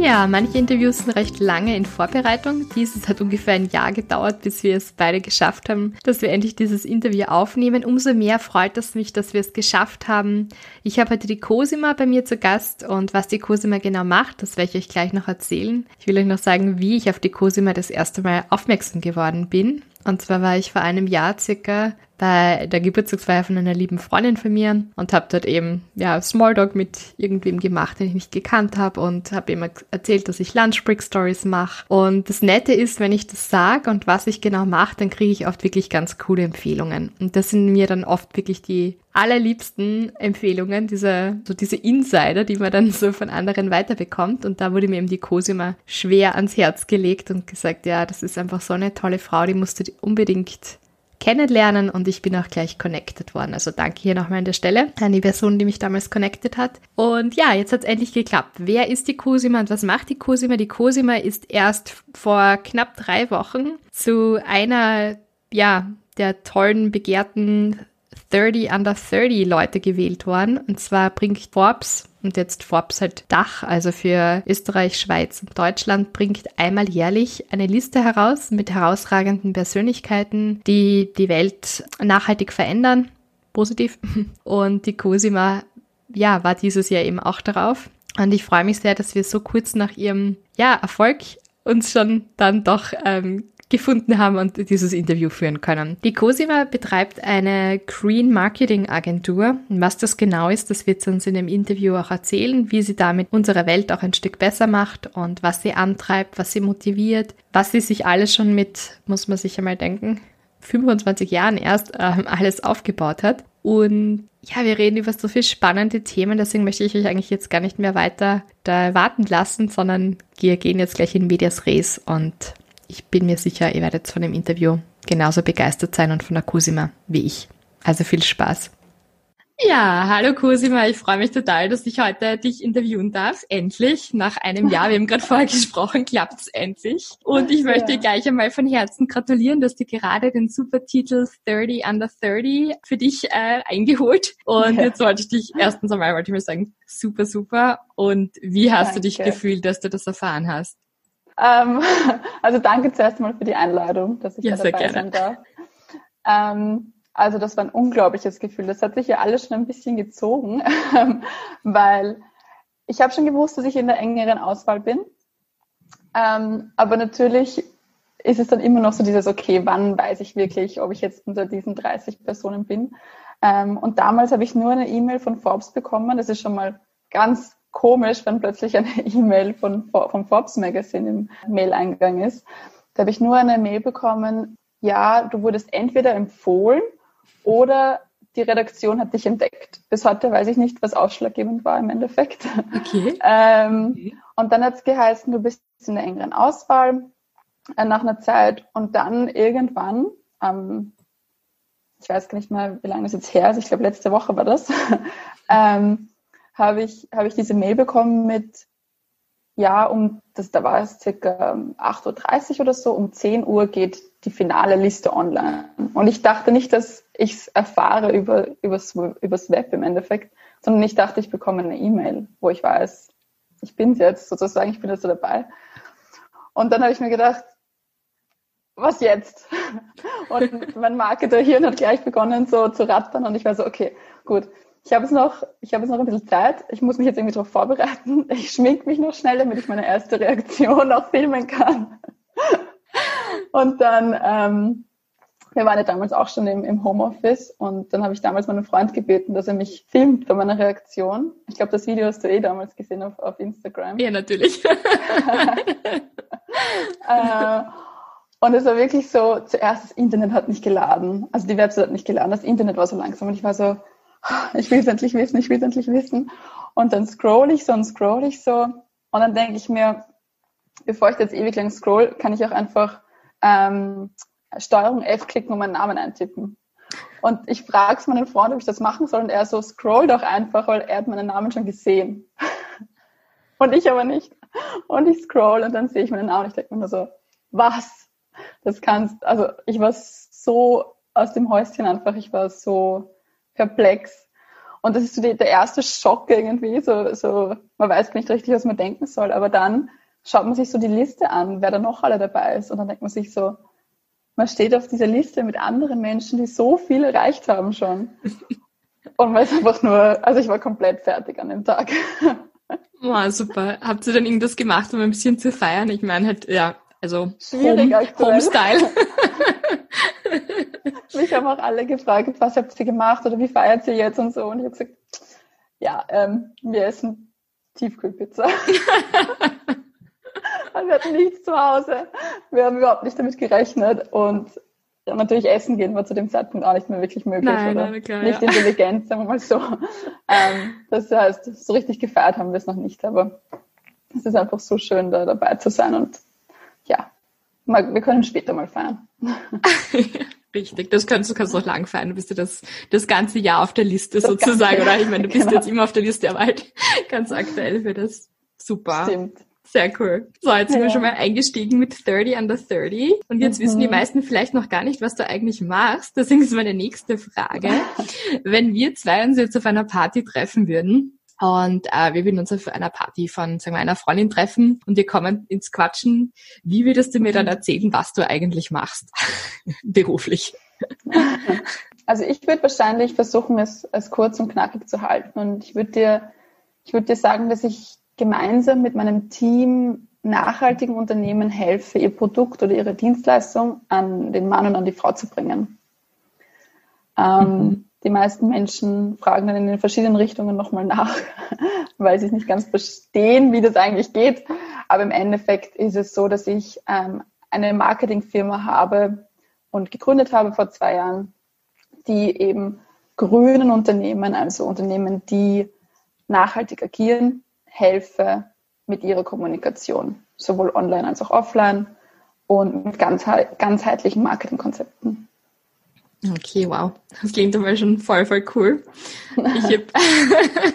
Ja, manche Interviews sind recht lange in Vorbereitung. Dieses hat ungefähr ein Jahr gedauert, bis wir es beide geschafft haben, dass wir endlich dieses Interview aufnehmen. Umso mehr freut es mich, dass wir es geschafft haben. Ich habe heute die Cosima bei mir zu Gast und was die Cosima genau macht, das werde ich euch gleich noch erzählen. Ich will euch noch sagen, wie ich auf die Cosima das erste Mal aufmerksam geworden bin. Und zwar war ich vor einem Jahr circa bei der Geburtstagsfeier von einer lieben Freundin von mir und habe dort eben ja Smalltalk mit irgendwem gemacht, den ich nicht gekannt habe und habe ihm erzählt, dass ich Lunch Break Stories mache. Und das Nette ist, wenn ich das sage und was ich genau mache, dann kriege ich oft wirklich ganz coole Empfehlungen. Und das sind mir dann oft wirklich die allerliebsten Empfehlungen, diese, so diese Insider, die man dann so von anderen weiterbekommt. Und da wurde mir eben die Cosima schwer ans Herz gelegt und gesagt, ja, das ist einfach so eine tolle Frau, die musst du unbedingt kennenlernen und ich bin auch gleich connected worden. Also danke hier nochmal an der Stelle an die Person, die mich damals connected hat. Und ja, jetzt hat es endlich geklappt. Wer ist die Cosima und was macht die Cosima? Die Cosima ist erst vor knapp drei Wochen zu einer, ja, der tollen, begehrten 30 under 30 Leute gewählt worden. Und zwar bringt Forbes und jetzt Forbes halt Dach, also für Österreich, Schweiz und Deutschland, bringt einmal jährlich eine Liste heraus mit herausragenden Persönlichkeiten, die die Welt nachhaltig verändern. Positiv. Und die Cosima, ja, war dieses Jahr eben auch darauf. Und ich freue mich sehr, dass wir so kurz nach ihrem, ja, Erfolg uns schon dann doch ähm, gefunden haben und dieses Interview führen können. Die Cosima betreibt eine Green Marketing Agentur. Was das genau ist, das wird sie uns in dem Interview auch erzählen, wie sie damit unsere Welt auch ein Stück besser macht und was sie antreibt, was sie motiviert, was sie sich alles schon mit, muss man sich einmal denken, 25 Jahren erst ähm, alles aufgebaut hat. Und ja, wir reden über so viele spannende Themen, deswegen möchte ich euch eigentlich jetzt gar nicht mehr weiter da warten lassen, sondern wir gehen jetzt gleich in Medias Res und ich bin mir sicher, ihr werdet von dem Interview genauso begeistert sein und von der Cosima wie ich. Also viel Spaß. Ja, hallo Cosima, ich freue mich total, dass ich heute dich interviewen darf. Endlich, nach einem Jahr, wir haben gerade vorher gesprochen, klappt es endlich. Und ich möchte ja. dir gleich einmal von Herzen gratulieren, dass du gerade den Supertitel 30 Under 30 für dich äh, eingeholt. Und ja. jetzt wollte ich dich erstens einmal, wollte ich mal sagen, super, super. Und wie hast Danke. du dich gefühlt, dass du das erfahren hast? Ähm, also danke zuerst mal für die Einladung, dass ich ja, dabei sein darf. Ähm, also das war ein unglaubliches Gefühl. Das hat sich ja alles schon ein bisschen gezogen, weil ich habe schon gewusst, dass ich in der engeren Auswahl bin. Ähm, aber natürlich ist es dann immer noch so dieses, okay, wann weiß ich wirklich, ob ich jetzt unter diesen 30 Personen bin. Ähm, und damals habe ich nur eine E-Mail von Forbes bekommen. Das ist schon mal ganz komisch, wenn plötzlich eine E-Mail von, vom Forbes Magazine im Mail-Eingang ist. Da habe ich nur eine Mail bekommen, ja, du wurdest entweder empfohlen oder die Redaktion hat dich entdeckt. Bis heute weiß ich nicht, was ausschlaggebend war im Endeffekt. Okay. ähm, okay. Und dann hat es geheißen, du bist in der engeren Auswahl äh, nach einer Zeit und dann irgendwann, ähm, ich weiß gar nicht mehr, wie lange das jetzt her ist, ich glaube letzte Woche war das, ähm, habe ich, habe ich diese Mail bekommen mit, ja, um, das, da war es circa 8.30 Uhr oder so, um 10 Uhr geht die finale Liste online. Und ich dachte nicht, dass ich es erfahre über, übers, übers Web im Endeffekt, sondern ich dachte, ich bekomme eine E-Mail, wo ich weiß, ich bin jetzt sozusagen, ich bin jetzt so dabei. Und dann habe ich mir gedacht, was jetzt? Und mein Marketer-Hirn hat gleich begonnen so zu rattern und ich war so, okay, gut, ich habe es noch, ich habe es noch ein bisschen Zeit. Ich muss mich jetzt irgendwie darauf vorbereiten. Ich schmink mich noch schnell, damit ich meine erste Reaktion auch filmen kann. Und dann ähm, wir waren ja damals auch schon im, im Homeoffice und dann habe ich damals meinen Freund gebeten, dass er mich filmt bei meiner Reaktion. Ich glaube, das Video hast du eh damals gesehen auf, auf Instagram. Ja, natürlich. äh, und es war wirklich so, zuerst das Internet hat nicht geladen. Also die Website hat nicht geladen, das Internet war so langsam und ich war so, ich will es endlich wissen, ich will es endlich wissen. Und dann scroll ich so und scroll ich so und dann denke ich mir, bevor ich jetzt ewig lang scroll, kann ich auch einfach ähm, Steuerung F klicken und meinen Namen eintippen. Und ich frage meinen Freund, ob ich das machen soll und er so, scroll doch einfach, weil er hat meinen Namen schon gesehen. Und ich aber nicht. Und ich scroll und dann sehe ich meinen Namen ich denke mir nur so, was? Das kannst, also ich war so aus dem Häuschen einfach, ich war so perplex. Und das ist so die, der erste Schock irgendwie, so, so, man weiß nicht richtig, was man denken soll, aber dann schaut man sich so die Liste an, wer da noch alle dabei ist und dann denkt man sich so, man steht auf dieser Liste mit anderen Menschen, die so viel erreicht haben schon. Und man ist einfach nur, also ich war komplett fertig an dem Tag. Wow, super. Habt ihr dann irgendwas gemacht, um ein bisschen zu feiern? Ich meine halt, ja, also Schwierig Home, Homestyle. Mich haben auch alle gefragt, was habt ihr gemacht oder wie feiert ihr jetzt und so. Und ich habe gesagt, ja, ähm, wir essen Tiefkühlpizza. wir hatten nichts zu Hause. Wir haben überhaupt nicht damit gerechnet. Und ja, natürlich essen gehen war zu dem Zeitpunkt auch nicht mehr wirklich möglich. Nein, oder nein, klar, nicht ja. intelligent, sagen wir mal so. Ähm, das heißt, so richtig gefeiert haben wir es noch nicht. Aber es ist einfach so schön, da dabei zu sein. Und ja, mal, wir können später mal feiern. Richtig, das kannst du kannst noch lang feiern. Du bist ja das, das ganze Jahr auf der Liste das sozusagen, ganze, oder? Ich meine, du bist genau. jetzt immer auf der Liste, aber halt ganz aktuell für das. Super. Stimmt. Sehr cool. So, jetzt sind wir schon mal eingestiegen mit 30 under 30. Und jetzt mhm. wissen die meisten vielleicht noch gar nicht, was du eigentlich machst. Deswegen ist meine nächste Frage. Wenn wir zwei uns jetzt auf einer Party treffen würden, und äh, wir würden uns auf einer Party von, sagen wir, einer Freundin treffen und wir kommen ins Quatschen. Wie würdest du mir dann mhm. erzählen, was du eigentlich machst, beruflich? Also ich würde wahrscheinlich versuchen, es als kurz und knackig zu halten. Und ich würde dir, ich würde dir sagen, dass ich gemeinsam mit meinem Team nachhaltigen Unternehmen helfe, ihr Produkt oder ihre Dienstleistung an den Mann und an die Frau zu bringen. Ähm, mhm. Die meisten Menschen fragen dann in den verschiedenen Richtungen nochmal nach, weil sie es nicht ganz verstehen, wie das eigentlich geht. Aber im Endeffekt ist es so, dass ich ähm, eine Marketingfirma habe und gegründet habe vor zwei Jahren, die eben grünen Unternehmen, also Unternehmen, die nachhaltig agieren, helfe mit ihrer Kommunikation, sowohl online als auch offline und mit ganzheitlichen Marketingkonzepten. Okay, wow. Das klingt aber schon voll, voll cool. Ich habe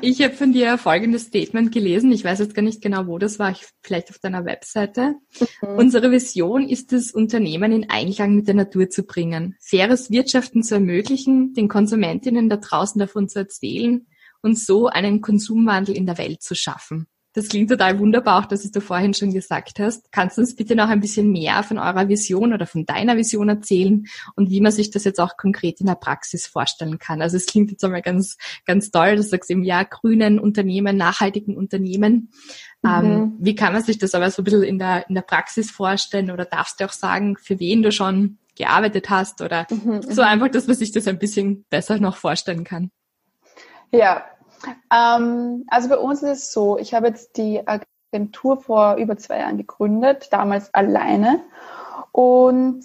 ich hab von dir folgendes Statement gelesen. Ich weiß jetzt gar nicht genau, wo das war. Ich, vielleicht auf deiner Webseite. Mhm. Unsere Vision ist es, Unternehmen in Einklang mit der Natur zu bringen, faires Wirtschaften zu ermöglichen, den Konsumentinnen da draußen davon zu erzählen und so einen Konsumwandel in der Welt zu schaffen. Das klingt total wunderbar, auch dass du vorhin schon gesagt hast. Kannst du uns bitte noch ein bisschen mehr von eurer Vision oder von deiner Vision erzählen und wie man sich das jetzt auch konkret in der Praxis vorstellen kann? Also es klingt jetzt einmal ganz, ganz toll, dass du sagst eben, ja, grünen Unternehmen, nachhaltigen Unternehmen. Mhm. Ähm, wie kann man sich das aber so ein bisschen in der, in der Praxis vorstellen oder darfst du auch sagen, für wen du schon gearbeitet hast oder mhm, so mhm. einfach, dass man sich das ein bisschen besser noch vorstellen kann? Ja, ähm, also bei uns ist es so, ich habe jetzt die Agentur vor über zwei Jahren gegründet, damals alleine. Und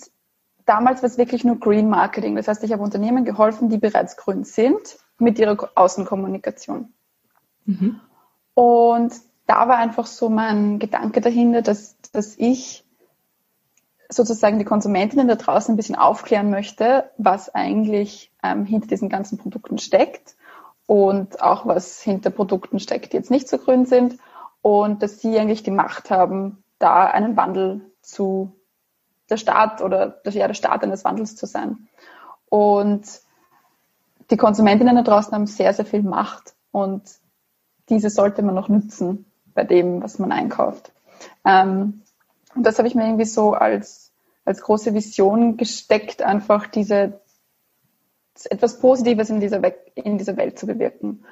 damals war es wirklich nur Green Marketing. Das heißt, ich habe Unternehmen geholfen, die bereits grün sind, mit ihrer Außenkommunikation. Mhm. Und da war einfach so mein Gedanke dahinter, dass, dass ich sozusagen die Konsumentinnen da draußen ein bisschen aufklären möchte, was eigentlich ähm, hinter diesen ganzen Produkten steckt und auch was hinter Produkten steckt, die jetzt nicht so grün sind und dass sie eigentlich die Macht haben, da einen Wandel zu der Start oder der, ja, der Start eines Wandels zu sein. Und die Konsumentinnen da draußen haben sehr, sehr viel Macht und diese sollte man noch nützen bei dem, was man einkauft. Ähm, und das habe ich mir irgendwie so als, als große Vision gesteckt, einfach diese, etwas Positives in dieser, in dieser Welt zu bewirken.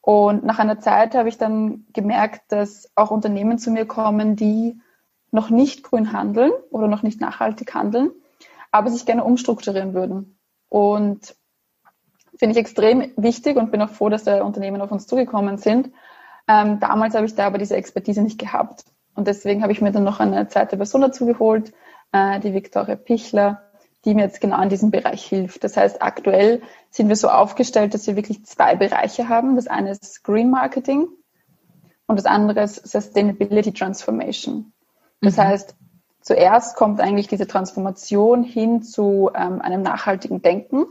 Und nach einer Zeit habe ich dann gemerkt, dass auch Unternehmen zu mir kommen, die noch nicht grün handeln oder noch nicht nachhaltig handeln, aber sich gerne umstrukturieren würden. Und finde ich extrem wichtig und bin auch froh, dass da Unternehmen auf uns zugekommen sind. Ähm, damals habe ich da aber diese Expertise nicht gehabt. Und deswegen habe ich mir dann noch eine zweite Person dazu geholt, äh, die Viktoria Pichler, die mir jetzt genau in diesem Bereich hilft. Das heißt, aktuell sind wir so aufgestellt, dass wir wirklich zwei Bereiche haben. Das eine ist Green Marketing und das andere ist Sustainability Transformation. Das mhm. heißt, zuerst kommt eigentlich diese Transformation hin zu ähm, einem nachhaltigen Denken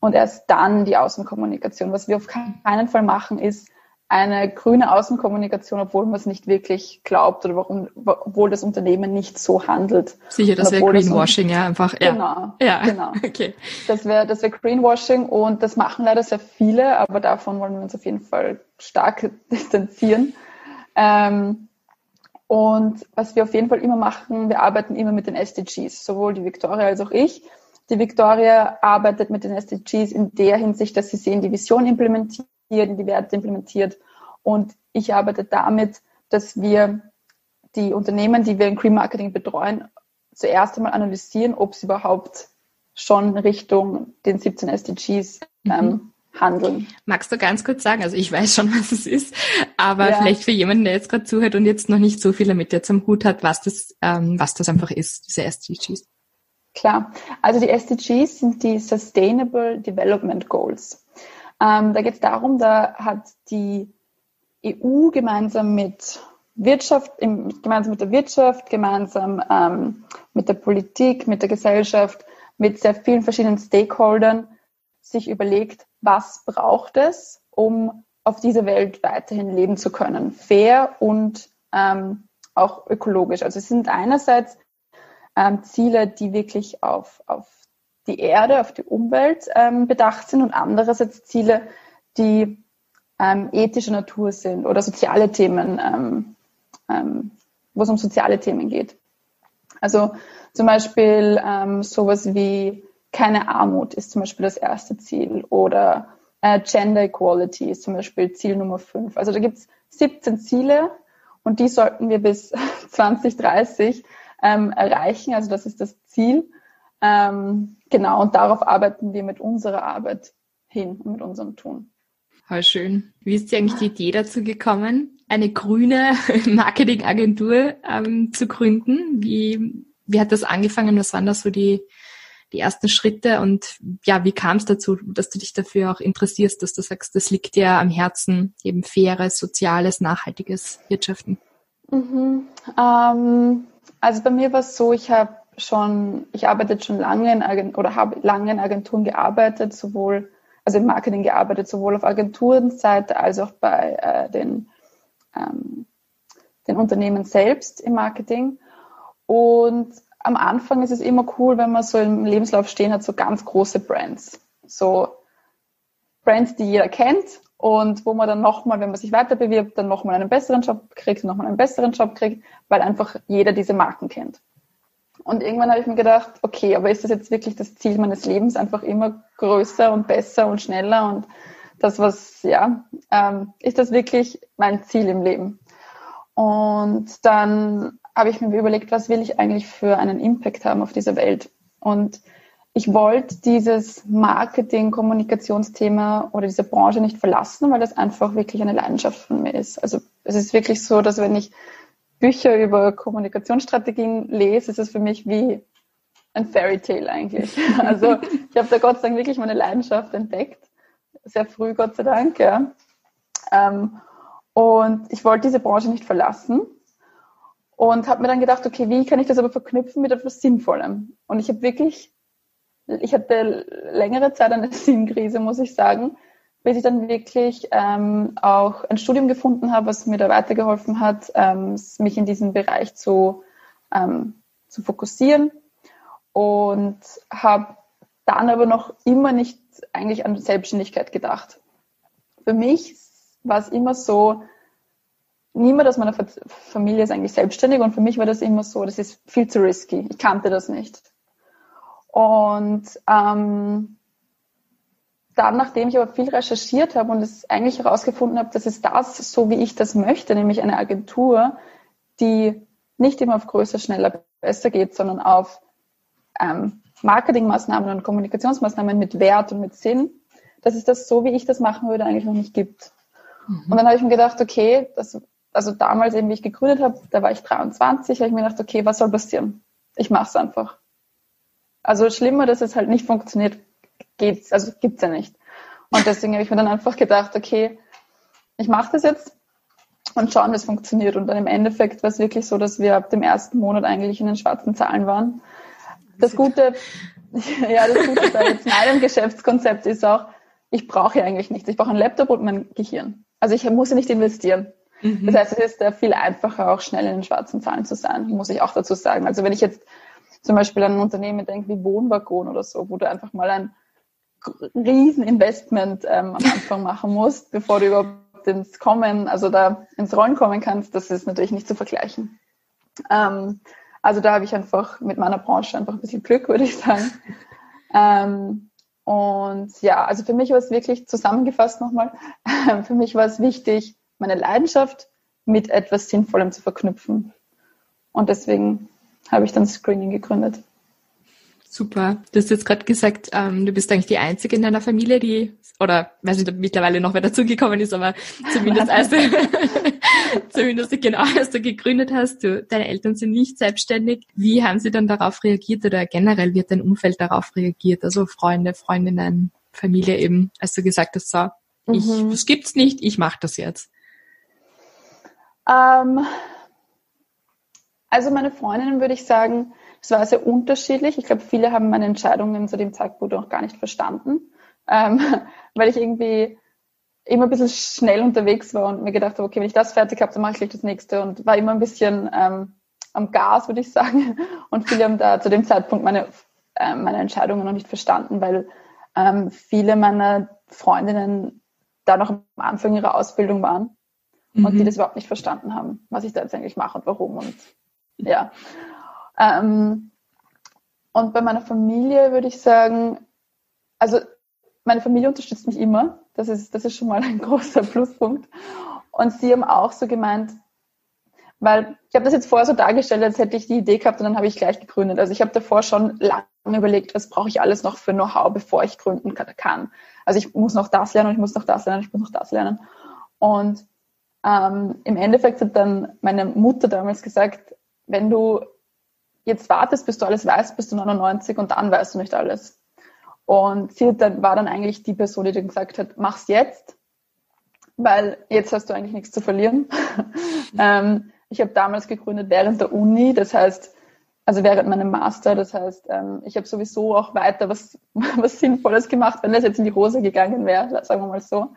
und erst dann die Außenkommunikation. Was wir auf keinen Fall machen, ist eine grüne Außenkommunikation, obwohl man es nicht wirklich glaubt oder warum, obwohl das Unternehmen nicht so handelt. Sicher, das wäre Greenwashing, das, ja, einfach. Ja. Genau, ja. genau. Okay. Das wäre das wäre Greenwashing und das machen leider sehr viele, aber davon wollen wir uns auf jeden Fall stark distanzieren. Ähm, und was wir auf jeden Fall immer machen, wir arbeiten immer mit den SDGs, sowohl die Victoria als auch ich. Die Victoria arbeitet mit den SDGs in der Hinsicht, dass sie sie in die Vision implementiert, in die Werte implementiert. Und ich arbeite damit, dass wir die Unternehmen, die wir in Green Marketing betreuen, zuerst einmal analysieren, ob sie überhaupt schon Richtung den 17 SDGs mhm. ähm, handeln. Magst du ganz kurz sagen, also ich weiß schon, was es ist, aber ja. vielleicht für jemanden, der jetzt gerade zuhört und jetzt noch nicht so viel damit jetzt am Hut hat, was das, ähm, was das einfach ist, diese SDGs. Klar, also die SDGs sind die Sustainable Development Goals. Ähm, da geht es darum, da hat die EU gemeinsam mit Wirtschaft, im, gemeinsam mit der Wirtschaft, gemeinsam ähm, mit der Politik, mit der Gesellschaft, mit sehr vielen verschiedenen Stakeholdern sich überlegt, was braucht es, um auf dieser Welt weiterhin leben zu können. Fair und ähm, auch ökologisch. Also es sind einerseits ähm, Ziele, die wirklich auf, auf die Erde, auf die Umwelt ähm, bedacht sind und andererseits Ziele, die ähm, ethischer Natur sind oder soziale Themen, ähm, ähm, wo es um soziale Themen geht. Also zum Beispiel ähm, sowas wie keine Armut ist zum Beispiel das erste Ziel oder äh, Gender Equality ist zum Beispiel Ziel Nummer 5. Also da gibt es 17 Ziele und die sollten wir bis 2030 ähm, erreichen. Also das ist das Ziel. Ähm, genau, und darauf arbeiten wir mit unserer Arbeit hin und mit unserem Tun. Voll schön. Wie ist dir eigentlich die Idee dazu gekommen, eine grüne Marketingagentur ähm, zu gründen? Wie, wie hat das angefangen? Was waren da so die, die ersten Schritte? Und ja, wie kam es dazu, dass du dich dafür auch interessierst, dass du sagst, das liegt dir am Herzen, eben faires, soziales, nachhaltiges Wirtschaften? Mhm. Ähm, also bei mir war es so, ich habe schon, ich arbeite schon lange in Agent oder habe lange in Agenturen gearbeitet, sowohl, also im Marketing gearbeitet, sowohl auf Agenturenseite als auch bei äh, den, ähm, den Unternehmen selbst im Marketing. Und am Anfang ist es immer cool, wenn man so im Lebenslauf stehen hat, so ganz große Brands. So Brands, die jeder kennt und wo man dann nochmal, wenn man sich weiter bewirbt, dann nochmal einen besseren Job kriegt, nochmal einen besseren Job kriegt, weil einfach jeder diese Marken kennt. Und irgendwann habe ich mir gedacht, okay, aber ist das jetzt wirklich das Ziel meines Lebens, einfach immer größer und besser und schneller und das, was, ja, ähm, ist das wirklich mein Ziel im Leben? Und dann habe ich mir überlegt, was will ich eigentlich für einen Impact haben auf dieser Welt? Und ich wollte dieses Marketing, Kommunikationsthema oder diese Branche nicht verlassen, weil das einfach wirklich eine Leidenschaft von mir ist. Also es ist wirklich so, dass wenn ich Bücher über Kommunikationsstrategien lese, ist es für mich wie ein Fairy Tale eigentlich. Also ich habe da Gott sei Dank wirklich meine Leidenschaft entdeckt. Sehr früh, Gott sei Dank, ja. Ähm, und ich wollte diese Branche nicht verlassen und habe mir dann gedacht, okay, wie kann ich das aber verknüpfen mit etwas Sinnvollem? Und ich habe wirklich, ich hatte längere Zeit eine Sinnkrise, muss ich sagen, bis ich dann wirklich ähm, auch ein Studium gefunden habe, was mir da weitergeholfen hat, ähm, mich in diesem Bereich zu, ähm, zu fokussieren und habe dann aber noch immer nicht eigentlich an Selbstständigkeit gedacht. Für mich war es immer so, niemand aus meiner Familie ist eigentlich selbstständig und für mich war das immer so, das ist viel zu risky. Ich kannte das nicht. Und ähm, dann, nachdem ich aber viel recherchiert habe und es eigentlich herausgefunden habe, dass es das, so wie ich das möchte, nämlich eine Agentur, die nicht immer auf größer, schneller, besser geht, sondern auf ähm, Marketingmaßnahmen und Kommunikationsmaßnahmen mit Wert und mit Sinn, dass es das so, wie ich das machen würde, eigentlich noch nicht gibt. Mhm. Und dann habe ich mir gedacht, okay, das, also damals eben, wie ich gegründet habe, da war ich 23, habe ich mir gedacht, okay, was soll passieren? Ich mache es einfach. Also schlimmer, dass es halt nicht funktioniert, geht's, also gibt's ja nicht. Und deswegen habe ich mir dann einfach gedacht, okay, ich mache das jetzt und schauen, wie es funktioniert. Und dann im Endeffekt war es wirklich so, dass wir ab dem ersten Monat eigentlich in den schwarzen Zahlen waren. Das Gute, ja, das Gute bei jetzt meinem Geschäftskonzept ist auch, ich brauche ja eigentlich nichts. Ich brauche einen Laptop und mein Gehirn. Also ich muss ja nicht investieren. Mhm. Das heißt, es ist äh, viel einfacher, auch schnell in den schwarzen Zahlen zu sein, muss ich auch dazu sagen. Also wenn ich jetzt zum Beispiel an ein Unternehmen denke wie Wohnwaggon oder so, wo du einfach mal ein Rieseninvestment ähm, am Anfang machen musst, bevor du überhaupt ins Kommen, also da ins Rollen kommen kannst, das ist natürlich nicht zu vergleichen. Ähm, also da habe ich einfach mit meiner Branche einfach ein bisschen Glück, würde ich sagen. Ähm, und ja, also für mich war es wirklich zusammengefasst nochmal, für mich war es wichtig, meine Leidenschaft mit etwas Sinnvollem zu verknüpfen. Und deswegen habe ich dann Screening gegründet. Super. Du hast jetzt gerade gesagt, ähm, du bist eigentlich die Einzige in deiner Familie, die, oder weiß nicht, ob mittlerweile noch wer dazugekommen ist, aber zumindest als du, zumindest genau, als du gegründet hast, du, deine Eltern sind nicht selbstständig. Wie haben sie dann darauf reagiert oder generell wird dein Umfeld darauf reagiert? Also Freunde, Freundinnen, Familie eben, als du gesagt hast, so, ich, mhm. das gibt's nicht, ich mache das jetzt. Ähm, also meine Freundinnen würde ich sagen, es war sehr unterschiedlich. Ich glaube, viele haben meine Entscheidungen zu dem Zeitpunkt noch gar nicht verstanden, ähm, weil ich irgendwie immer ein bisschen schnell unterwegs war und mir gedacht habe, okay, wenn ich das fertig habe, dann mache ich gleich das nächste und war immer ein bisschen ähm, am Gas, würde ich sagen. Und viele haben da zu dem Zeitpunkt meine, äh, meine Entscheidungen noch nicht verstanden, weil ähm, viele meiner Freundinnen da noch am Anfang ihrer Ausbildung waren mhm. und die mhm. das überhaupt nicht verstanden haben, was ich da jetzt eigentlich mache und warum und ja. Ähm, und bei meiner Familie würde ich sagen, also meine Familie unterstützt mich immer. Das ist, das ist schon mal ein großer Pluspunkt. Und sie haben auch so gemeint, weil ich habe das jetzt vorher so dargestellt, als hätte ich die Idee gehabt und dann habe ich gleich gegründet. Also ich habe davor schon lange überlegt, was brauche ich alles noch für Know-how, bevor ich gründen kann. Also ich muss noch das lernen, ich muss noch das lernen, ich muss noch das lernen. Und ähm, im Endeffekt hat dann meine Mutter damals gesagt, wenn du jetzt wartest, bis du alles weißt, bist du 99 und dann weißt du nicht alles. Und sie war dann eigentlich die Person, die dann gesagt hat, mach's jetzt, weil jetzt hast du eigentlich nichts zu verlieren. ähm, ich habe damals gegründet während der Uni, das heißt, also während meinem Master, das heißt, ähm, ich habe sowieso auch weiter was, was Sinnvolles gemacht, wenn das jetzt in die Hose gegangen wäre, sagen wir mal so.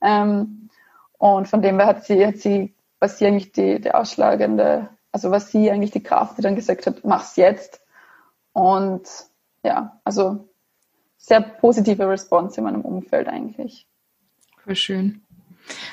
Ähm, und von dem her hat sie, hat sie, was sie eigentlich die, die ausschlagende also was sie eigentlich die Kraft, die dann gesagt hat, mach's jetzt. Und ja, also sehr positive Response in meinem Umfeld eigentlich. Voll schön.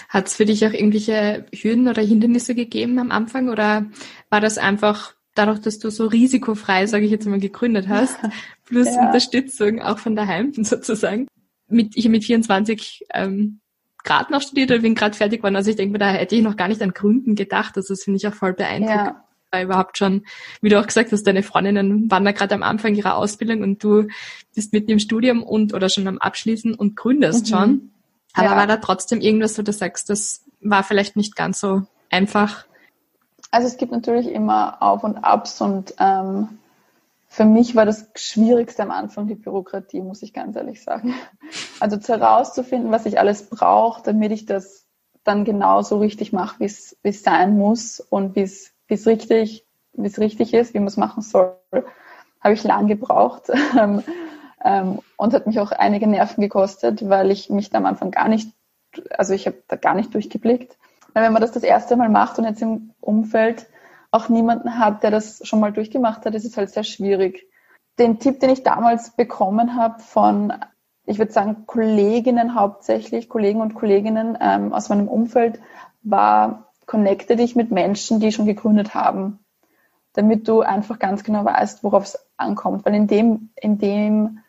Hat es für dich auch irgendwelche Hürden oder Hindernisse gegeben am Anfang oder war das einfach dadurch, dass du so risikofrei, sage ich jetzt mal, gegründet hast, plus ja. Unterstützung auch von daheim sozusagen? Mit, ich mit 24 ähm, gerade noch studiert oder bin gerade fertig geworden. Also ich denke mir, da hätte ich noch gar nicht an Gründen gedacht. Also das finde ich auch voll beeindruckend. Ja. Weil überhaupt schon, wie du auch gesagt hast, deine Freundinnen waren da gerade am Anfang ihrer Ausbildung und du bist mitten im Studium und oder schon am Abschließen und gründest mhm. schon. Aber ja. war da trotzdem irgendwas, wo du sagst, das war vielleicht nicht ganz so einfach? Also es gibt natürlich immer Auf und Abs und ähm, für mich war das Schwierigste am Anfang die Bürokratie, muss ich ganz ehrlich sagen. Also herauszufinden, was ich alles brauche, damit ich das dann genauso richtig mache, wie es sein muss und wie es richtig, es richtig ist, wie man es machen soll, habe ich lang gebraucht ähm, ähm, und hat mich auch einige Nerven gekostet, weil ich mich da am Anfang gar nicht, also ich habe da gar nicht durchgeblickt. Wenn man das das erste Mal macht und jetzt im Umfeld auch niemanden hat, der das schon mal durchgemacht hat, ist es halt sehr schwierig. Den Tipp, den ich damals bekommen habe von, ich würde sagen, Kolleginnen hauptsächlich, Kollegen und Kolleginnen ähm, aus meinem Umfeld, war, connecte dich mit Menschen, die schon gegründet haben, damit du einfach ganz genau weißt, worauf es ankommt. Weil in dem, in dem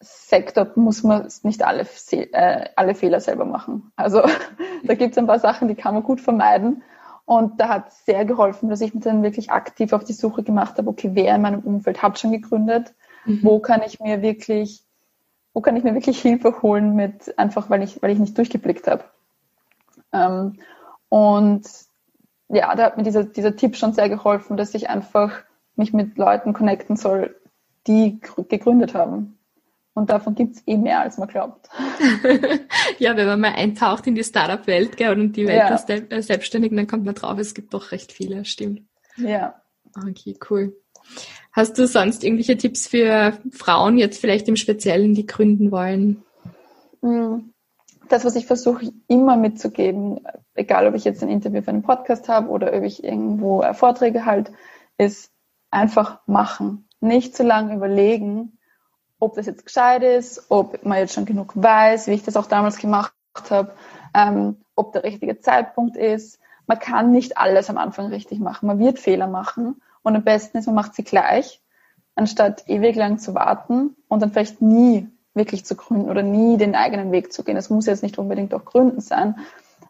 Sektor muss man nicht alle, äh, alle Fehler selber machen. Also da gibt es ein paar Sachen, die kann man gut vermeiden Und da hat es sehr geholfen, dass ich mich dann wirklich aktiv auf die Suche gemacht habe, okay, wer in meinem Umfeld hat schon gegründet? Mhm. Wo kann ich mir wirklich, wo kann ich mir wirklich Hilfe holen mit, einfach weil ich, weil ich nicht durchgeblickt habe. Ähm, und ja, da hat mir dieser, dieser Tipp schon sehr geholfen, dass ich einfach mich mit Leuten connecten soll, die gegründet haben. Und davon gibt es eh mehr, als man glaubt. ja, wenn man mal eintaucht in die Startup-Welt und die Welt ja. der äh, Selbstständigen, dann kommt man drauf, es gibt doch recht viele, stimmt. Ja. Okay, cool. Hast du sonst irgendwelche Tipps für Frauen jetzt vielleicht im Speziellen, die gründen wollen? Hm. Das, was ich versuche immer mitzugeben, egal ob ich jetzt ein Interview für einen Podcast habe oder ob ich irgendwo Vorträge halte, ist einfach machen. Nicht zu lange überlegen, ob das jetzt gescheit ist, ob man jetzt schon genug weiß, wie ich das auch damals gemacht habe, ähm, ob der richtige Zeitpunkt ist. Man kann nicht alles am Anfang richtig machen. Man wird Fehler machen und am besten ist, man macht sie gleich, anstatt ewig lang zu warten und dann vielleicht nie wirklich zu gründen oder nie den eigenen Weg zu gehen. Das muss jetzt nicht unbedingt auch Gründen sein.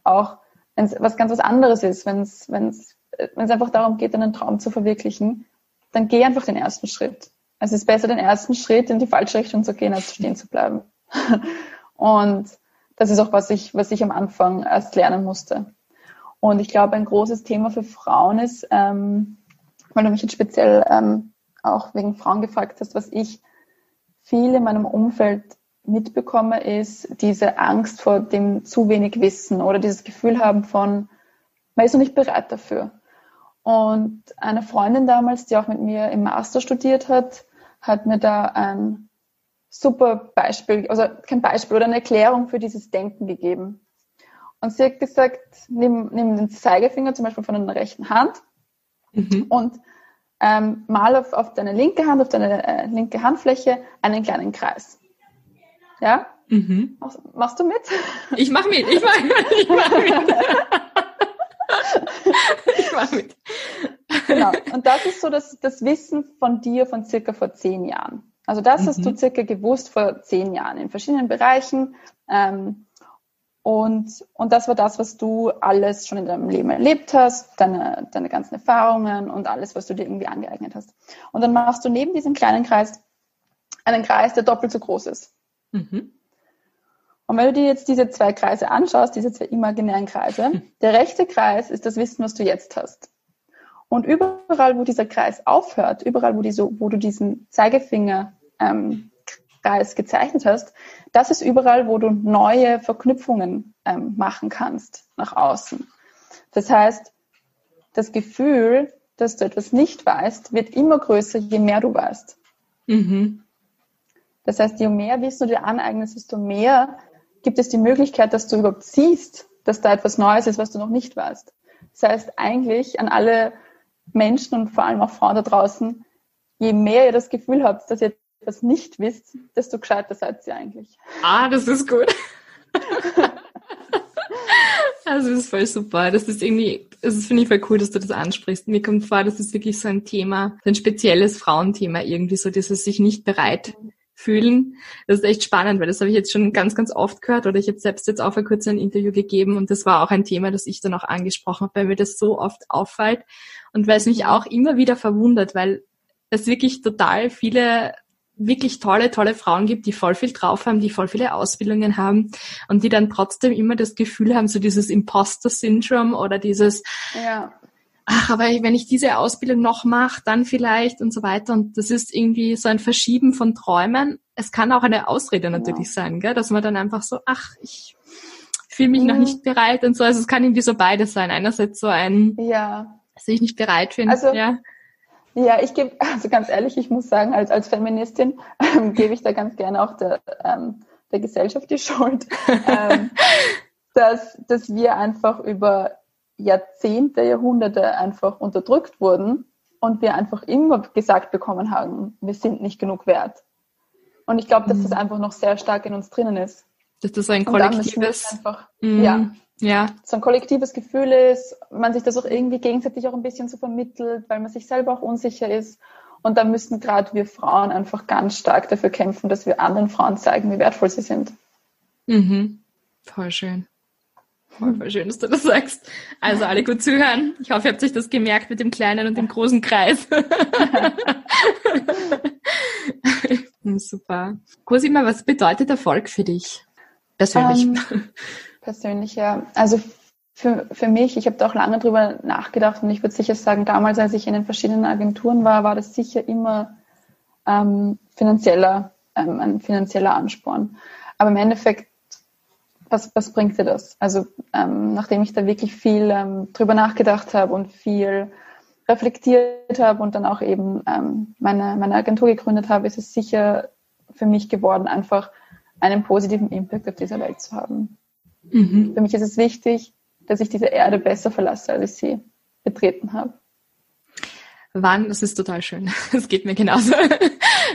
Auch wenn es was ganz was anderes ist, wenn es es einfach darum geht, einen Traum zu verwirklichen, dann geh einfach den ersten Schritt. Es ist besser, den ersten Schritt in die falsche Richtung zu gehen, als stehen zu bleiben. Und das ist auch, was ich, was ich am Anfang erst lernen musste. Und ich glaube, ein großes Thema für Frauen ist, ähm, weil du mich jetzt speziell ähm, auch wegen Frauen gefragt hast, was ich viel in meinem Umfeld mitbekomme, ist diese Angst vor dem zu wenig Wissen oder dieses Gefühl haben von, man ist noch nicht bereit dafür. Und eine Freundin damals, die auch mit mir im Master studiert hat, hat mir da ein super Beispiel, also kein Beispiel oder eine Erklärung für dieses Denken gegeben. Und sie hat gesagt, nimm, nimm den Zeigefinger zum Beispiel von deiner rechten Hand mhm. und ähm, mal auf, auf deine linke Hand, auf deine äh, linke Handfläche einen kleinen Kreis. Ja? Mhm. Machst, machst, du mit? Ich mach mit, ich mach mit, ich mach mit. ich mach mit. Genau. Und das ist so das, das Wissen von dir von circa vor zehn Jahren. Also das mhm. hast du mhm. circa gewusst vor zehn Jahren in verschiedenen Bereichen. Ähm, und, und das war das, was du alles schon in deinem Leben erlebt hast, deine, deine ganzen Erfahrungen und alles, was du dir irgendwie angeeignet hast. Und dann machst du neben diesem kleinen Kreis einen Kreis, der doppelt so groß ist. Mhm. Und wenn du dir jetzt diese zwei Kreise anschaust, diese zwei imaginären Kreise, hm. der rechte Kreis ist das Wissen, was du jetzt hast. Und überall, wo dieser Kreis aufhört, überall, wo, die so, wo du diesen Zeigefinger ähm, Kreis gezeichnet hast, das ist überall, wo du neue Verknüpfungen ähm, machen kannst nach außen. Das heißt, das Gefühl, dass du etwas nicht weißt, wird immer größer, je mehr du weißt. Mhm. Das heißt, je mehr Wissen du dir aneignest, desto mehr gibt es die Möglichkeit, dass du überhaupt siehst, dass da etwas Neues ist, was du noch nicht weißt. Das heißt, eigentlich an alle Menschen und vor allem auch Frauen da draußen, je mehr ihr das Gefühl habt, dass ihr etwas nicht wisst, desto gescheiter seid ihr eigentlich. Ah, das ist gut. Also das ist voll super. Das ist irgendwie, es finde ich voll cool, dass du das ansprichst. Mir kommt vor, das ist wirklich so ein Thema, ein spezielles Frauenthema irgendwie, so dieses sich nicht bereit fühlen. Das ist echt spannend, weil das habe ich jetzt schon ganz, ganz oft gehört oder ich habe selbst jetzt auch vor kurzem ein Interview gegeben und das war auch ein Thema, das ich dann auch angesprochen habe, weil mir das so oft auffällt und weil es mich auch immer wieder verwundert, weil es wirklich total viele wirklich tolle, tolle Frauen gibt, die voll viel drauf haben, die voll viele Ausbildungen haben und die dann trotzdem immer das Gefühl haben, so dieses Imposter-Syndrom oder dieses, ja ach, aber wenn ich diese Ausbildung noch mache, dann vielleicht und so weiter. Und das ist irgendwie so ein Verschieben von Träumen. Es kann auch eine Ausrede natürlich ja. sein, gell? dass man dann einfach so, ach, ich fühle mich mhm. noch nicht bereit und so. Also es kann irgendwie so beides sein. Einerseits so ein, ja. dass ich nicht bereit bin. Also, ja. Ja, ich gebe, also ganz ehrlich, ich muss sagen, als, als Feministin ähm, gebe ich da ganz gerne auch der, ähm, der Gesellschaft die Schuld, ähm, dass, dass wir einfach über Jahrzehnte, Jahrhunderte einfach unterdrückt wurden und wir einfach immer gesagt bekommen haben, wir sind nicht genug wert. Und ich glaube, dass das mhm. einfach noch sehr stark in uns drinnen ist. Dass das ein kollektives, einfach, mm, ja, ja, so ein kollektives Gefühl ist, man sich das auch irgendwie gegenseitig auch ein bisschen so vermittelt, weil man sich selber auch unsicher ist. Und da müssen gerade wir Frauen einfach ganz stark dafür kämpfen, dass wir anderen Frauen zeigen, wie wertvoll sie sind. Mhm. Voll schön. Voll, voll schön, dass du das sagst. Also alle gut zuhören. Ich hoffe, ihr habt euch das gemerkt mit dem kleinen und dem großen Kreis. Super. Cosima, was bedeutet Erfolg für dich persönlich? Um, ähm, persönlich, ja. Also für, für mich, ich habe da auch lange drüber nachgedacht und ich würde sicher sagen, damals, als ich in den verschiedenen Agenturen war, war das sicher immer ähm, finanzieller, ähm, ein finanzieller Ansporn. Aber im Endeffekt, was, was bringt dir das? Also ähm, nachdem ich da wirklich viel ähm, drüber nachgedacht habe und viel reflektiert habe und dann auch eben ähm, meine, meine Agentur gegründet habe, ist es sicher für mich geworden, einfach einen positiven Impact auf dieser Welt zu haben. Mhm. Für mich ist es wichtig, dass ich diese Erde besser verlasse, als ich sie betreten habe. Wann? Das ist total schön. Das geht mir genauso.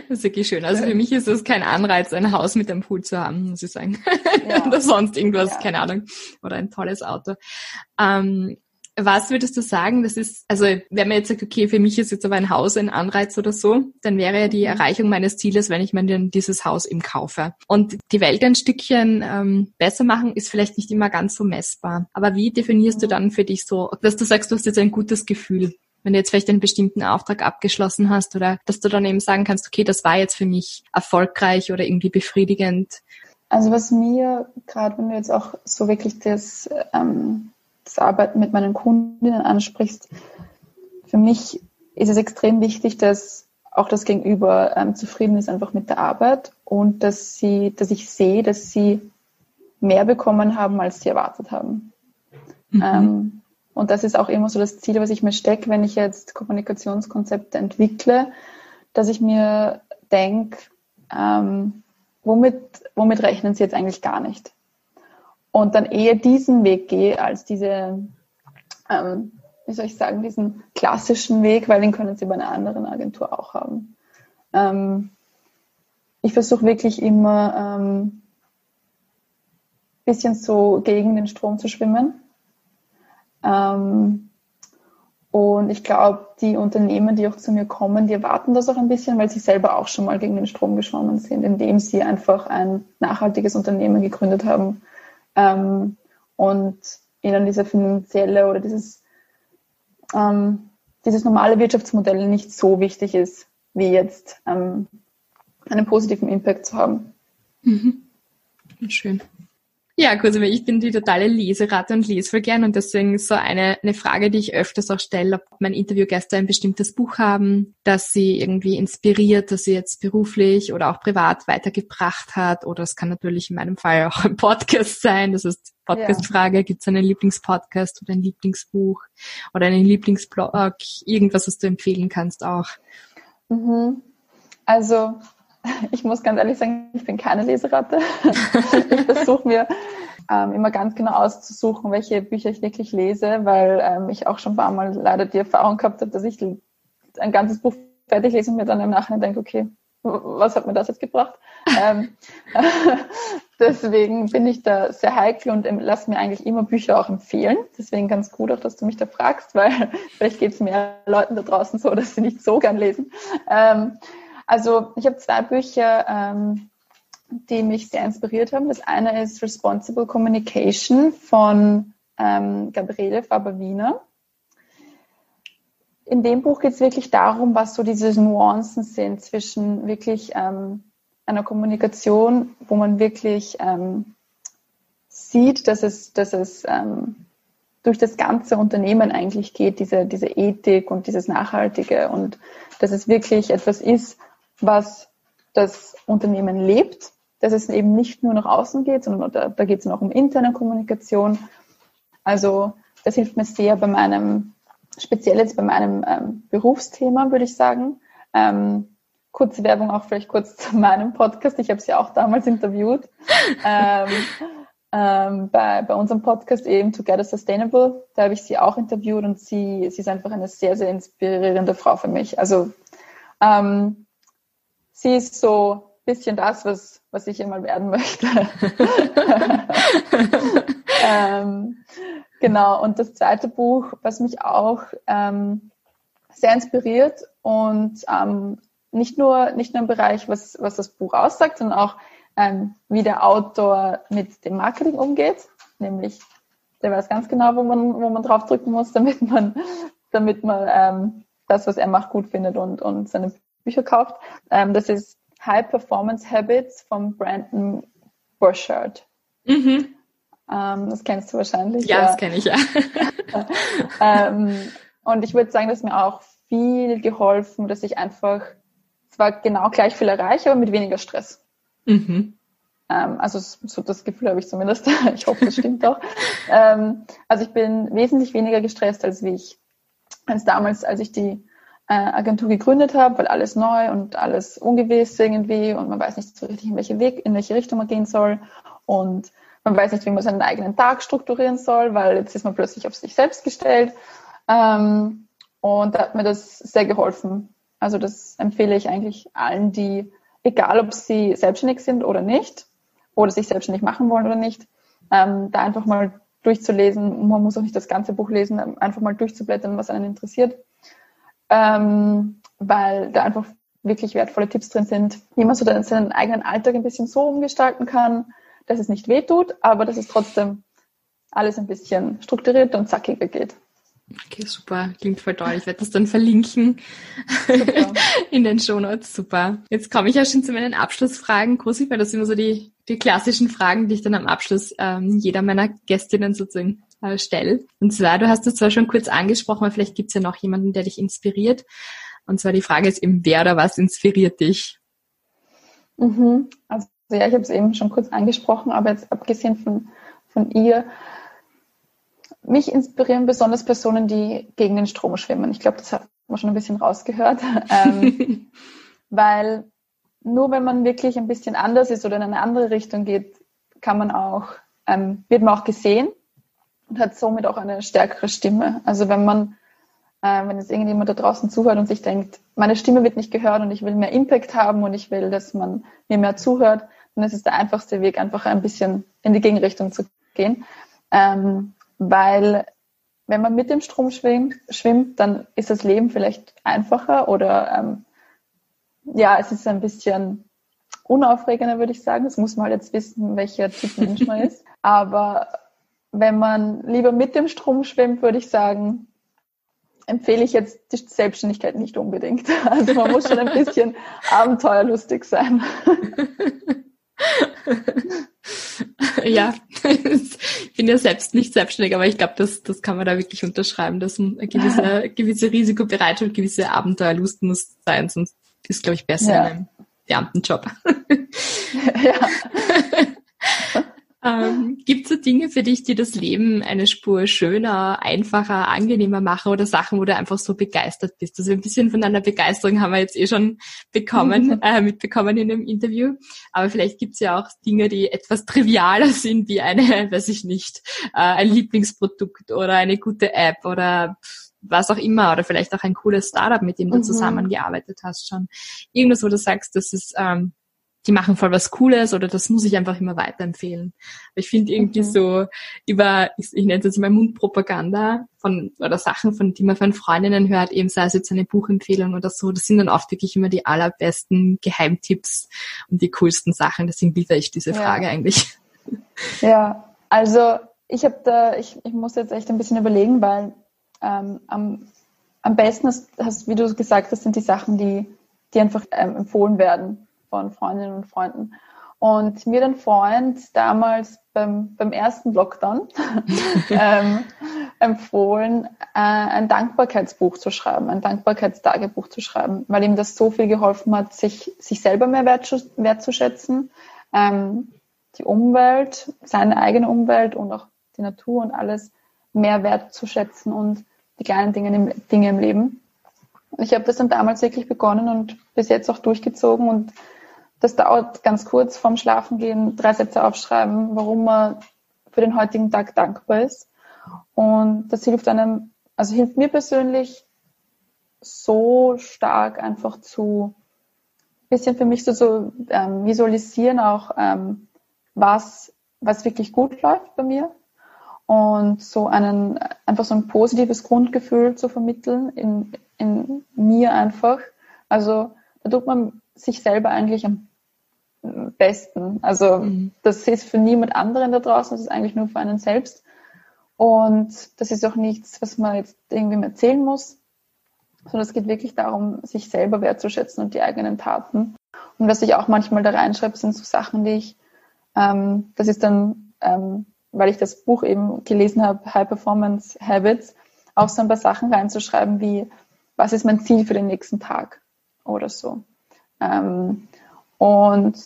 Das ist wirklich schön. Also für mich ist es kein Anreiz, ein Haus mit einem Pool zu haben, muss ich sagen. Ja. Oder sonst irgendwas, ja. keine Ahnung. Oder ein tolles Auto. Ähm, was würdest du sagen, das ist, also wenn man jetzt sagt, okay, für mich ist jetzt aber ein Haus ein Anreiz oder so, dann wäre ja die mhm. Erreichung meines Zieles, wenn ich mir dann dieses Haus eben kaufe. Und die Welt ein Stückchen ähm, besser machen, ist vielleicht nicht immer ganz so messbar. Aber wie definierst du mhm. dann für dich so, dass du sagst, du hast jetzt ein gutes Gefühl? Wenn du jetzt vielleicht einen bestimmten Auftrag abgeschlossen hast oder dass du dann eben sagen kannst, okay, das war jetzt für mich erfolgreich oder irgendwie befriedigend. Also was mir gerade, wenn du jetzt auch so wirklich das ähm, das Arbeiten mit meinen Kundinnen ansprichst, für mich ist es extrem wichtig, dass auch das Gegenüber ähm, zufrieden ist einfach mit der Arbeit und dass sie, dass ich sehe, dass sie mehr bekommen haben, als sie erwartet haben. Mhm. Ähm, und das ist auch immer so das Ziel, was ich mir stecke, wenn ich jetzt Kommunikationskonzepte entwickle, dass ich mir denke, ähm, womit, womit rechnen sie jetzt eigentlich gar nicht? und dann eher diesen Weg gehe als diese, ähm, wie soll ich sagen, diesen klassischen Weg, weil den können Sie bei einer anderen Agentur auch haben. Ähm, ich versuche wirklich immer ähm, bisschen so gegen den Strom zu schwimmen. Ähm, und ich glaube, die Unternehmen, die auch zu mir kommen, die erwarten das auch ein bisschen, weil sie selber auch schon mal gegen den Strom geschwommen sind, indem sie einfach ein nachhaltiges Unternehmen gegründet haben, ähm, und ihnen diese finanzielle oder dieses, ähm, dieses normale Wirtschaftsmodell nicht so wichtig ist, wie jetzt ähm, einen positiven Impact zu haben. Mhm. Schön. Ja, Cosima, ich bin die totale Leseratte und lese voll gern und deswegen so eine, eine Frage, die ich öfters auch stelle, ob mein Interviewgäste ein bestimmtes Buch haben, das sie irgendwie inspiriert, das sie jetzt beruflich oder auch privat weitergebracht hat oder es kann natürlich in meinem Fall auch ein Podcast sein, das ist Podcastfrage, ja. gibt es einen Lieblingspodcast oder ein Lieblingsbuch oder einen Lieblingsblog, irgendwas, was du empfehlen kannst auch? Mhm. Also ich muss ganz ehrlich sagen, ich bin keine Leseratte. ich versuche mir ähm, immer ganz genau auszusuchen, welche Bücher ich wirklich lese, weil ähm, ich auch schon ein paar Mal leider die Erfahrung gehabt habe, dass ich ein ganzes Buch fertig lese und mir dann im Nachhinein denke, okay, was hat mir das jetzt gebracht? ähm, deswegen bin ich da sehr heikel und lasse mir eigentlich immer Bücher auch empfehlen. Deswegen ganz gut auch, dass du mich da fragst, weil vielleicht geht es mehr Leuten da draußen so, dass sie nicht so gern lesen. Ähm, also ich habe zwei Bücher, ähm, die mich sehr inspiriert haben. Das eine ist Responsible Communication von ähm, Gabriele Faber-Wiener. In dem Buch geht es wirklich darum, was so diese Nuancen sind zwischen wirklich ähm, einer Kommunikation, wo man wirklich ähm, sieht, dass es, dass es ähm, durch das ganze Unternehmen eigentlich geht, diese, diese Ethik und dieses Nachhaltige und dass es wirklich etwas ist, was das Unternehmen lebt, dass es eben nicht nur nach außen geht, sondern da, da geht es noch um interne Kommunikation. Also das hilft mir sehr bei meinem, speziell jetzt bei meinem ähm, Berufsthema, würde ich sagen. Ähm, kurze Werbung auch vielleicht kurz zu meinem Podcast. Ich habe sie auch damals interviewt. ähm, ähm, bei, bei unserem Podcast eben Together Sustainable. Da habe ich sie auch interviewt und sie, sie ist einfach eine sehr, sehr inspirierende Frau für mich. Also ähm, sie ist so ein bisschen das, was, was ich immer werden möchte. ähm, genau, und das zweite Buch, was mich auch ähm, sehr inspiriert und ähm, nicht, nur, nicht nur im Bereich, was, was das Buch aussagt, sondern auch ähm, wie der Autor mit dem Marketing umgeht, nämlich der weiß ganz genau, wo man, wo man draufdrücken muss, damit man, damit man ähm, das, was er macht, gut findet und, und seine Bücher kauft. Ähm, das ist High Performance Habits von Brandon Burchard. Mhm. Ähm, das kennst du wahrscheinlich. Ja, ja. das kenne ich, ja. ähm, und ich würde sagen, dass mir auch viel geholfen, dass ich einfach zwar genau gleich viel erreiche, aber mit weniger Stress. Mhm. Ähm, also so das Gefühl habe ich zumindest. ich hoffe, das stimmt auch. Ähm, also ich bin wesentlich weniger gestresst als wie ich als damals, als ich die äh, Agentur gegründet habe, weil alles neu und alles ungewiss irgendwie und man weiß nicht so richtig, in welche Weg, in welche Richtung man gehen soll und man weiß nicht, wie man seinen eigenen Tag strukturieren soll, weil jetzt ist man plötzlich auf sich selbst gestellt. Ähm, und da hat mir das sehr geholfen. Also das empfehle ich eigentlich allen, die, egal ob sie selbstständig sind oder nicht, oder sich selbstständig machen wollen oder nicht, ähm, da einfach mal durchzulesen. Man muss auch nicht das ganze Buch lesen, einfach mal durchzublättern, was einen interessiert. Ähm, weil da einfach wirklich wertvolle Tipps drin sind, wie man so seinen eigenen Alltag ein bisschen so umgestalten kann, dass es nicht wehtut, aber dass es trotzdem alles ein bisschen strukturierter und zackiger geht. Okay, super. Klingt voll toll. Ich werde das dann verlinken in den Shownotes. Super. Jetzt komme ich ja schon zu meinen Abschlussfragen, Grosi, weil das sind immer so die, die klassischen Fragen, die ich dann am Abschluss ähm, jeder meiner Gästinnen sozusagen äh, stelle. Und zwar, du hast es zwar schon kurz angesprochen, aber vielleicht gibt es ja noch jemanden, der dich inspiriert. Und zwar die Frage ist eben, wer oder was inspiriert dich? Mhm. Also ja, ich habe es eben schon kurz angesprochen, aber jetzt abgesehen von, von ihr, mich inspirieren besonders Personen, die gegen den Strom schwimmen. Ich glaube, das hat man schon ein bisschen rausgehört. Ähm, weil nur wenn man wirklich ein bisschen anders ist oder in eine andere Richtung geht, kann man auch, ähm, wird man auch gesehen und hat somit auch eine stärkere Stimme. Also wenn man, äh, wenn jetzt irgendjemand da draußen zuhört und sich denkt, meine Stimme wird nicht gehört und ich will mehr Impact haben und ich will, dass man mir mehr zuhört, dann ist es der einfachste Weg, einfach ein bisschen in die Gegenrichtung zu gehen. Ähm, weil wenn man mit dem Strom schwimmt, schwimmt dann ist das Leben vielleicht einfacher oder ähm, ja, es ist ein bisschen unaufregender, würde ich sagen. Das muss man halt jetzt wissen, welcher Typ Mensch man ist. Aber wenn man lieber mit dem Strom schwimmt, würde ich sagen, empfehle ich jetzt die Selbstständigkeit nicht unbedingt. Also man muss schon ein bisschen abenteuerlustig sein. ja, ich bin ja selbst nicht selbstständig, aber ich glaube, das, das kann man da wirklich unterschreiben, dass eine gewisse, gewisse Risikobereitschaft, gewisse Abenteuerlust muss sein, sonst ist, glaube ich, besser ja. in einem Beamtenjob. ja. Ähm, Gibt es so Dinge für dich, die das Leben eine Spur schöner, einfacher, angenehmer machen oder Sachen, wo du einfach so begeistert bist? Also ein bisschen von deiner Begeisterung haben wir jetzt eh schon bekommen, äh, mitbekommen in dem Interview. Aber vielleicht gibt es ja auch Dinge, die etwas trivialer sind, wie eine, weiß ich nicht, äh, ein Lieblingsprodukt oder eine gute App oder was auch immer oder vielleicht auch ein cooles Startup, mit dem du mhm. zusammengearbeitet hast schon. Irgendwas, wo du sagst, das ist ähm, die machen voll was Cooles oder das muss ich einfach immer weiterempfehlen. Ich finde irgendwie okay. so über, ich, ich nenne es jetzt mal Mundpropaganda von oder Sachen, von die man von Freundinnen hört, eben sei es jetzt eine Buchempfehlung oder so, das sind dann oft wirklich immer die allerbesten Geheimtipps und die coolsten Sachen. Deswegen liefere ich diese Frage ja. eigentlich. Ja, also ich habe da, ich, ich muss jetzt echt ein bisschen überlegen, weil ähm, am, am besten hast, hast, wie du gesagt hast, sind die Sachen, die, die einfach ähm, empfohlen werden von Freundinnen und Freunden. Und mir ein Freund damals beim, beim ersten Lockdown ähm, empfohlen, äh, ein Dankbarkeitsbuch zu schreiben, ein Dankbarkeitstagebuch zu schreiben, weil ihm das so viel geholfen hat, sich, sich selber mehr wertzuschätzen, ähm, die Umwelt, seine eigene Umwelt und auch die Natur und alles mehr wertzuschätzen und die kleinen Dinge im, Dinge im Leben. Ich habe das dann damals wirklich begonnen und bis jetzt auch durchgezogen und das dauert ganz kurz vorm Schlafengehen, drei Sätze aufschreiben, warum man für den heutigen Tag dankbar ist. Und das hilft einem, also hilft mir persönlich so stark einfach zu, bisschen für mich so zu ähm, visualisieren auch, ähm, was, was wirklich gut läuft bei mir und so einen, einfach so ein positives Grundgefühl zu vermitteln in, in mir einfach. Also da tut man sich selber eigentlich am besten. Also mhm. das ist für niemand anderen da draußen, das ist eigentlich nur für einen selbst. Und das ist auch nichts, was man jetzt irgendwie erzählen muss, sondern es geht wirklich darum, sich selber wertzuschätzen und die eigenen Taten. Und was ich auch manchmal da reinschreibe, sind so Sachen, die ich, ähm, das ist dann, ähm, weil ich das Buch eben gelesen habe, High Performance Habits, auch so ein paar Sachen reinzuschreiben wie, was ist mein Ziel für den nächsten Tag oder so. Ähm, und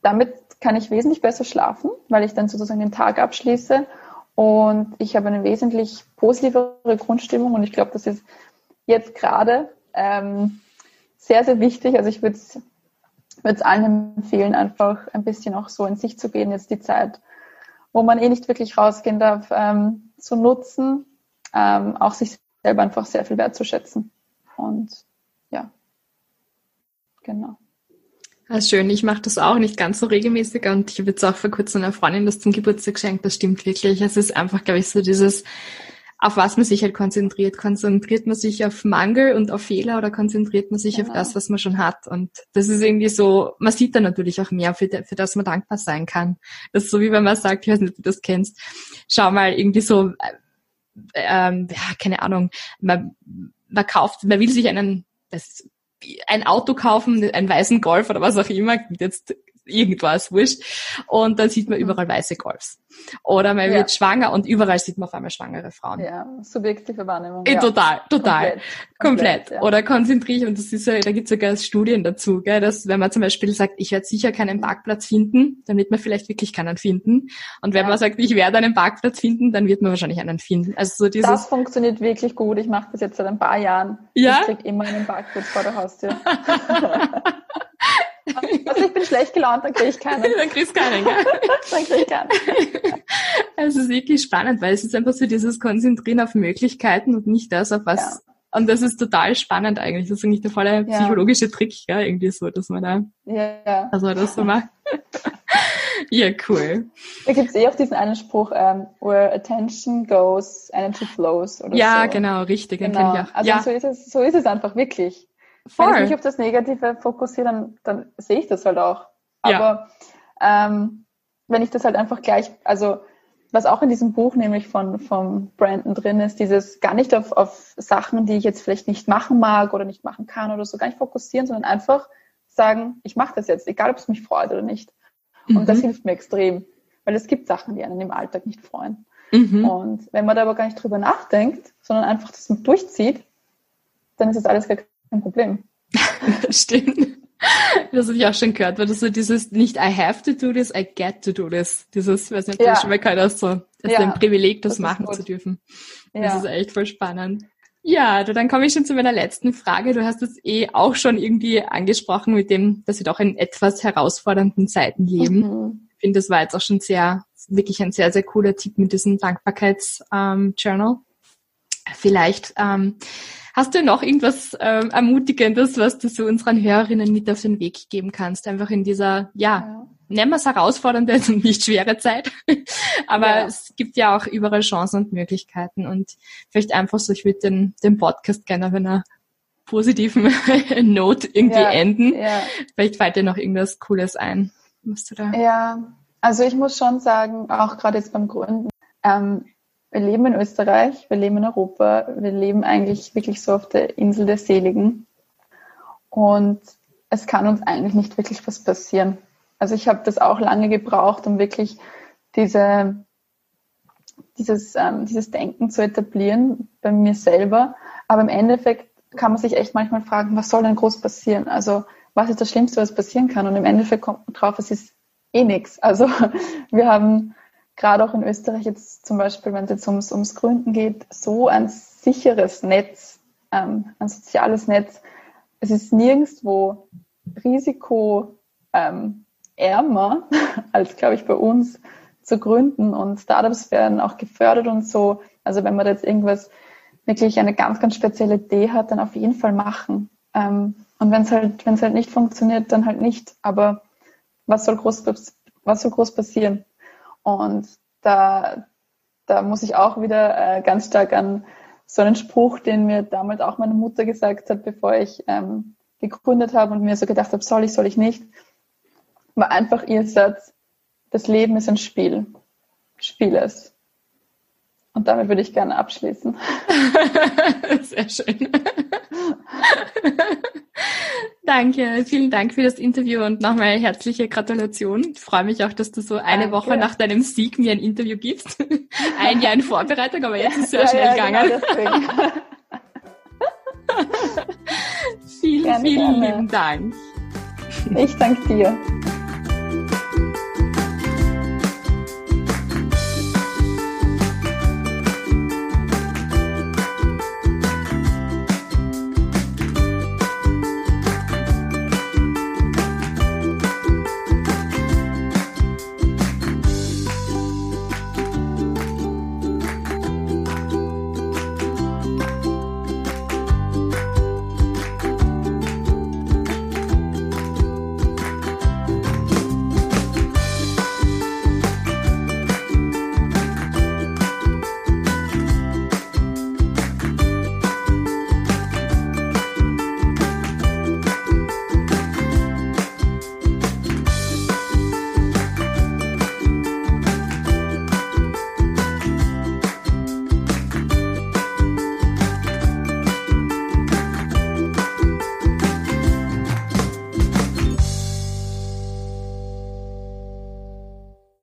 damit kann ich wesentlich besser schlafen, weil ich dann sozusagen den Tag abschließe und ich habe eine wesentlich positivere Grundstimmung und ich glaube, das ist jetzt gerade ähm, sehr, sehr wichtig. Also ich würde es allen empfehlen, einfach ein bisschen auch so in sich zu gehen, jetzt die Zeit, wo man eh nicht wirklich rausgehen darf, ähm, zu nutzen, ähm, auch sich selber einfach sehr viel wertzuschätzen. Und ja, genau. Ah, schön, ich mache das auch nicht ganz so regelmäßig und ich habe jetzt auch vor kurzem einer Freundin das zum Geburtstag geschenkt, das stimmt wirklich. Es ist einfach, glaube ich, so dieses, auf was man sich halt konzentriert. Konzentriert man sich auf Mangel und auf Fehler oder konzentriert man sich genau. auf das, was man schon hat? Und das ist irgendwie so, man sieht da natürlich auch mehr, für, für das man dankbar sein kann. Das ist so wie wenn man sagt, ich weiß nicht, ob du das kennst, schau mal irgendwie so, äh, ähm, ja, keine Ahnung, man, man kauft, man will sich einen, das ein Auto kaufen, einen weißen Golf oder was auch immer, jetzt irgendwas, wurscht. Und dann sieht man mhm. überall weiße Golfs. Oder man ja. wird schwanger und überall sieht man auf einmal schwangere Frauen. Ja, subjektive Wahrnehmung. Äh, ja. Total, total. Komplett. Komplett. Komplett. Ja. Oder konzentriere ich, und das ist ja, da gibt es sogar Studien dazu, gell, dass wenn man zum Beispiel sagt, ich werde sicher keinen Parkplatz finden, dann wird man vielleicht wirklich keinen finden. Und wenn man sagt, ich werde einen Parkplatz finden, dann wird man wahrscheinlich einen finden. Also so dieses das funktioniert wirklich gut. Ich mache das jetzt seit ein paar Jahren. Ja? Ich krieg immer einen Parkplatz vor der Haustür. Also ich bin schlecht gelaunt, dann kriege ich keinen. dann kriegst du keinen, gell? dann krieg ich keinen. Also es ist wirklich spannend, weil es ist einfach so dieses Konzentrieren auf Möglichkeiten und nicht das, auf was. Ja. Und das ist total spannend eigentlich. Das ist eigentlich der volle ja. psychologische Trick, ja, irgendwie so, dass man da, ja. dass man das so macht. ja, cool. Da gibt es eh auch diesen einen Spruch, um, ähm, where attention goes, energy flows. Oder ja, so. genau, richtig, den genau. kenne ich auch. Also ja. so, ist es, so ist es einfach wirklich. Voll. Wenn ich mich auf das Negative fokussiere, dann, dann sehe ich das halt auch. Aber ja. ähm, wenn ich das halt einfach gleich, also was auch in diesem Buch nämlich von, von Brandon drin ist, dieses gar nicht auf, auf Sachen, die ich jetzt vielleicht nicht machen mag oder nicht machen kann oder so, gar nicht fokussieren, sondern einfach sagen, ich mache das jetzt, egal ob es mich freut oder nicht. Mhm. Und das mhm. hilft mir extrem, weil es gibt Sachen, die einen im Alltag nicht freuen. Mhm. Und wenn man da aber gar nicht drüber nachdenkt, sondern einfach das durchzieht, dann ist das alles gar kein Problem. Stimmt. Das habe ich auch schon gehört, weil das so dieses nicht I have to do this, I get to do this. Dieses, weiß nicht, ob ja. du schon mal gehört hast, so, das ja. ist ein Privileg, das, das machen zu dürfen. Ja. Das ist echt voll spannend. Ja, dann komme ich schon zu meiner letzten Frage. Du hast es eh auch schon irgendwie angesprochen mit dem, dass wir doch in etwas herausfordernden Zeiten leben. Mhm. Ich finde, das war jetzt auch schon sehr, wirklich ein sehr, sehr cooler Tipp mit diesem Dankbarkeits-Journal. Ähm, Vielleicht ähm, Hast du noch irgendwas ähm, Ermutigendes, was du so unseren Hörerinnen mit auf den Weg geben kannst? Einfach in dieser, ja, ja. nennen wir es herausfordernde und nicht schwere Zeit. Aber ja. es gibt ja auch überall Chancen und Möglichkeiten. Und vielleicht einfach so, ich würde den, den Podcast gerne auf einer positiven Note irgendwie ja, enden. Ja. Vielleicht fällt dir noch irgendwas Cooles ein. Was du da? Ja, also ich muss schon sagen, auch gerade jetzt beim Gründen, ähm, wir leben in Österreich, wir leben in Europa, wir leben eigentlich wirklich so auf der Insel der Seligen. Und es kann uns eigentlich nicht wirklich was passieren. Also ich habe das auch lange gebraucht, um wirklich diese, dieses, ähm, dieses Denken zu etablieren bei mir selber. Aber im Endeffekt kann man sich echt manchmal fragen, was soll denn groß passieren? Also was ist das Schlimmste, was passieren kann? Und im Endeffekt kommt man drauf, es ist eh nichts. Also wir haben gerade auch in Österreich jetzt zum Beispiel, wenn es jetzt ums, ums Gründen geht, so ein sicheres Netz, ähm, ein soziales Netz. Es ist nirgendwo risikoärmer ähm, als, glaube ich, bei uns zu gründen und Startups werden auch gefördert und so. Also wenn man jetzt irgendwas wirklich eine ganz, ganz spezielle Idee hat, dann auf jeden Fall machen. Ähm, und wenn es halt, wenn es halt nicht funktioniert, dann halt nicht. Aber was soll groß, was soll groß passieren? Und da, da muss ich auch wieder äh, ganz stark an so einen Spruch, den mir damals auch meine Mutter gesagt hat, bevor ich ähm, gegründet habe und mir so gedacht habe, soll ich, soll ich nicht, war einfach ihr Satz, das Leben ist ein Spiel. Spiel es. Und damit würde ich gerne abschließen. Sehr schön. Danke, vielen Dank für das Interview und nochmal herzliche Gratulation. Ich freue mich auch, dass du so eine Danke. Woche nach deinem Sieg mir ein Interview gibst. Ein Jahr in Vorbereitung, aber jetzt ist es sehr ja, schnell ja, gegangen. Genau vielen, gerne, vielen gerne. lieben Dank. Ich danke dir.